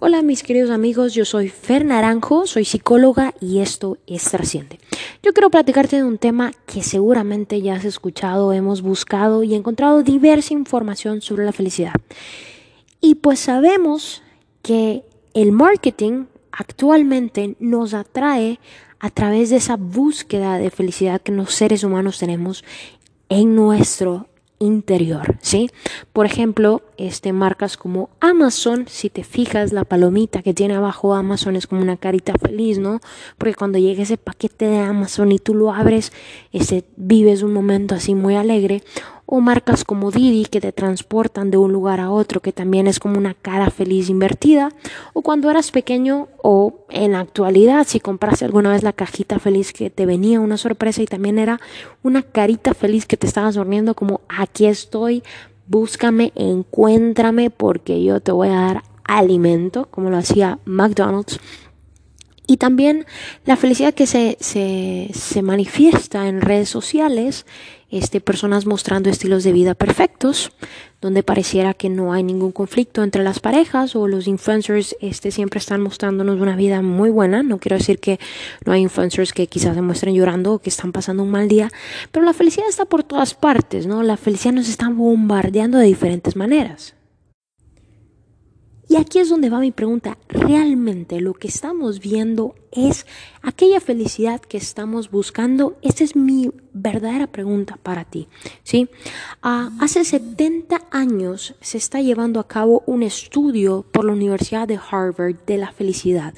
Hola mis queridos amigos, yo soy Fer Naranjo, soy psicóloga y esto es Trasciende. Yo quiero platicarte de un tema que seguramente ya has escuchado, hemos buscado y encontrado diversa información sobre la felicidad. Y pues sabemos que el marketing actualmente nos atrae a través de esa búsqueda de felicidad que los seres humanos tenemos en nuestro interior, ¿sí? Por ejemplo, este, marcas como Amazon, si te fijas, la palomita que tiene abajo Amazon es como una carita feliz, ¿no? Porque cuando llega ese paquete de Amazon y tú lo abres, este, vives un momento así muy alegre o marcas como Didi que te transportan de un lugar a otro, que también es como una cara feliz invertida, o cuando eras pequeño o en la actualidad, si compraste alguna vez la cajita feliz que te venía una sorpresa y también era una carita feliz que te estabas durmiendo como aquí estoy, búscame, encuéntrame porque yo te voy a dar alimento, como lo hacía McDonald's. Y también la felicidad que se, se, se manifiesta en redes sociales este, personas mostrando estilos de vida perfectos, donde pareciera que no hay ningún conflicto entre las parejas o los influencers este, siempre están mostrándonos una vida muy buena. No quiero decir que no hay influencers que quizás se muestren llorando o que están pasando un mal día, pero la felicidad está por todas partes, ¿no? La felicidad nos está bombardeando de diferentes maneras. Y aquí es donde va mi pregunta. ¿Realmente lo que estamos viendo es aquella felicidad que estamos buscando? Esa es mi verdadera pregunta para ti. ¿sí? Ah, hace 70 años se está llevando a cabo un estudio por la Universidad de Harvard de la felicidad.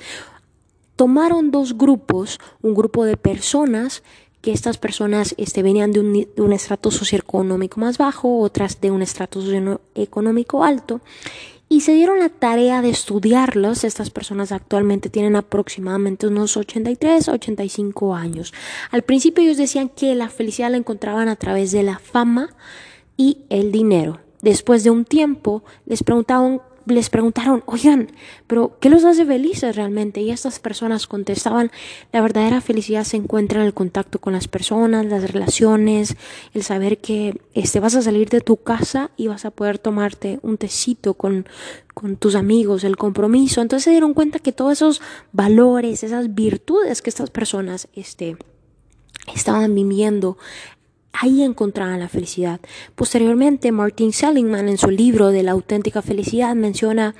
Tomaron dos grupos, un grupo de personas que estas personas este, venían de un, de un estrato socioeconómico más bajo, otras de un estrato socioeconómico alto, y se dieron la tarea de estudiarlos. Estas personas actualmente tienen aproximadamente unos 83, 85 años. Al principio ellos decían que la felicidad la encontraban a través de la fama y el dinero. Después de un tiempo les preguntaban les preguntaron, oigan, pero ¿qué los hace felices realmente? Y estas personas contestaban, la verdadera felicidad se encuentra en el contacto con las personas, las relaciones, el saber que este, vas a salir de tu casa y vas a poder tomarte un tecito con, con tus amigos, el compromiso. Entonces se dieron cuenta que todos esos valores, esas virtudes que estas personas este, estaban viviendo Ahí encontraban la felicidad. Posteriormente, Martin Seligman en su libro de la auténtica felicidad menciona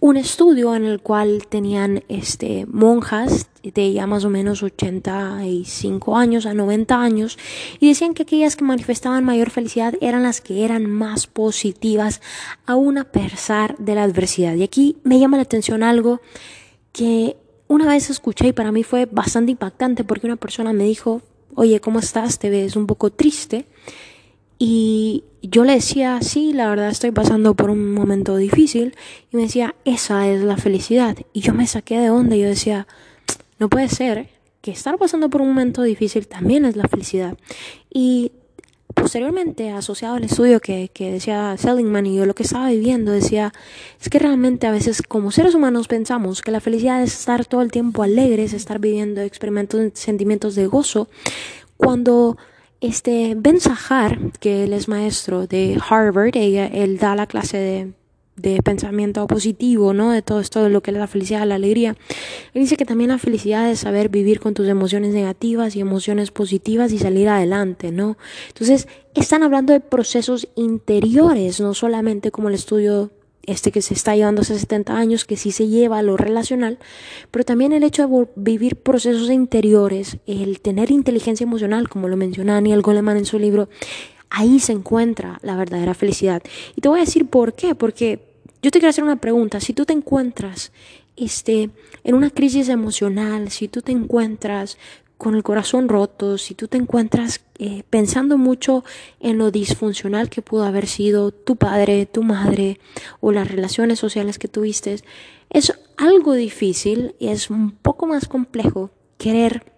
un estudio en el cual tenían este, monjas de ya más o menos 85 años a 90 años y decían que aquellas que manifestaban mayor felicidad eran las que eran más positivas aún a pesar de la adversidad. Y aquí me llama la atención algo que una vez escuché y para mí fue bastante impactante porque una persona me dijo, oye, ¿cómo estás? Te ves un poco triste. Y yo le decía, sí, la verdad estoy pasando por un momento difícil. Y me decía, esa es la felicidad. Y yo me saqué de onda yo decía, no puede ser que estar pasando por un momento difícil también es la felicidad. Y posteriormente, asociado al estudio que, que decía Seligman y yo lo que estaba viviendo, decía, es que realmente a veces como seres humanos pensamos que la felicidad es estar todo el tiempo alegres, estar viviendo experimentos, sentimientos de gozo, cuando este Ben Sahar, que él es maestro de Harvard, ella, él da la clase de de pensamiento positivo, ¿no? De todo esto, de lo que es la felicidad, la alegría. Él dice que también la felicidad es saber vivir con tus emociones negativas y emociones positivas y salir adelante, ¿no? Entonces, están hablando de procesos interiores, no solamente como el estudio este que se está llevando hace 70 años, que sí se lleva a lo relacional, pero también el hecho de vivir procesos interiores, el tener inteligencia emocional, como lo menciona Daniel Goleman en su libro, ahí se encuentra la verdadera felicidad. Y te voy a decir por qué, porque yo te quiero hacer una pregunta. Si tú te encuentras este, en una crisis emocional, si tú te encuentras con el corazón roto, si tú te encuentras eh, pensando mucho en lo disfuncional que pudo haber sido tu padre, tu madre o las relaciones sociales que tuviste, es algo difícil y es un poco más complejo querer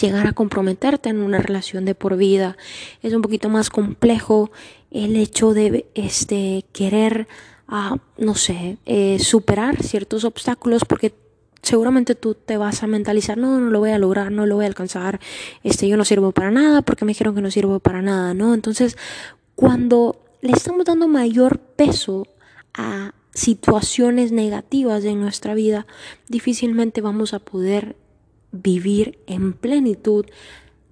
llegar a comprometerte en una relación de por vida. Es un poquito más complejo el hecho de este querer a, no sé, eh, superar ciertos obstáculos porque seguramente tú te vas a mentalizar, no, no lo voy a lograr, no lo voy a alcanzar, este, yo no sirvo para nada porque me dijeron que no sirvo para nada, ¿no? Entonces, cuando le estamos dando mayor peso a situaciones negativas en nuestra vida, difícilmente vamos a poder vivir en plenitud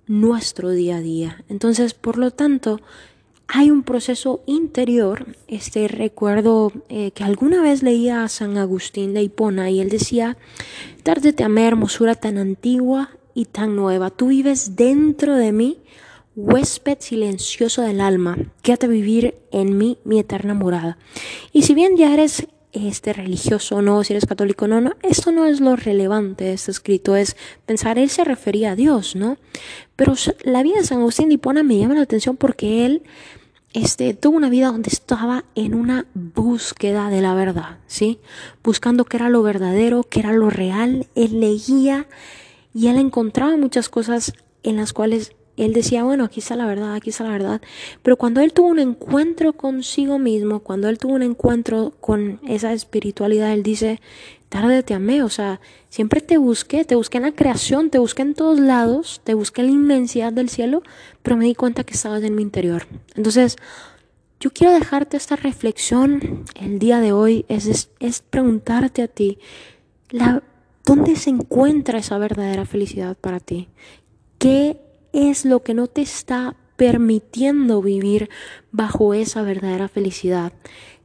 nuestro día a día. Entonces, por lo tanto, hay un proceso interior. Este recuerdo eh, que alguna vez leía a San Agustín de Hipona y él decía, tarde te amé hermosura tan antigua y tan nueva. Tú vives dentro de mí, huésped silencioso del alma. Quédate vivir en mí mi eterna morada. Y si bien ya eres este religioso no, si eres católico o no, no, esto no es lo relevante este escrito, es pensar, él se refería a Dios, ¿no? Pero la vida de San Agustín de Hipona me llama la atención porque él este, tuvo una vida donde estaba en una búsqueda de la verdad, ¿sí? Buscando qué era lo verdadero, qué era lo real, él leía y él encontraba muchas cosas en las cuales él decía, bueno, aquí está la verdad, aquí está la verdad. Pero cuando él tuvo un encuentro consigo mismo, cuando él tuvo un encuentro con esa espiritualidad, él dice, tarde te amé, o sea, siempre te busqué, te busqué en la creación, te busqué en todos lados, te busqué en la inmensidad del cielo, pero me di cuenta que estabas en mi interior. Entonces, yo quiero dejarte esta reflexión el día de hoy, es, es, preguntarte a ti, ¿dónde se encuentra esa verdadera felicidad para ti? ¿Qué es lo que no te está permitiendo vivir bajo esa verdadera felicidad,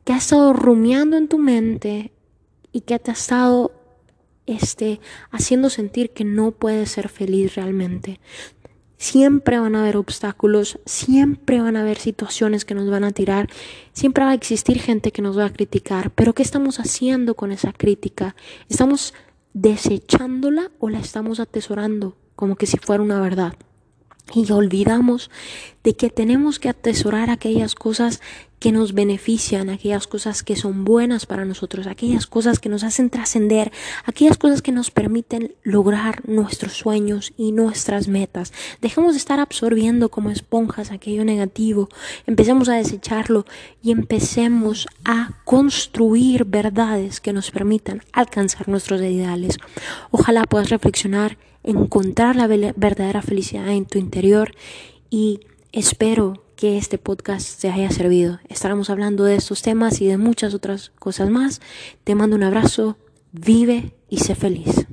que ha estado rumiando en tu mente y que te ha estado este, haciendo sentir que no puedes ser feliz realmente. Siempre van a haber obstáculos, siempre van a haber situaciones que nos van a tirar, siempre va a existir gente que nos va a criticar, pero ¿qué estamos haciendo con esa crítica? ¿Estamos desechándola o la estamos atesorando como que si fuera una verdad? Y olvidamos de que tenemos que atesorar aquellas cosas que nos benefician, aquellas cosas que son buenas para nosotros, aquellas cosas que nos hacen trascender, aquellas cosas que nos permiten lograr nuestros sueños y nuestras metas. Dejemos de estar absorbiendo como esponjas aquello negativo, empecemos a desecharlo y empecemos a construir verdades que nos permitan alcanzar nuestros ideales. Ojalá puedas reflexionar encontrar la verdadera felicidad en tu interior y espero que este podcast te haya servido. Estaremos hablando de estos temas y de muchas otras cosas más. Te mando un abrazo, vive y sé feliz.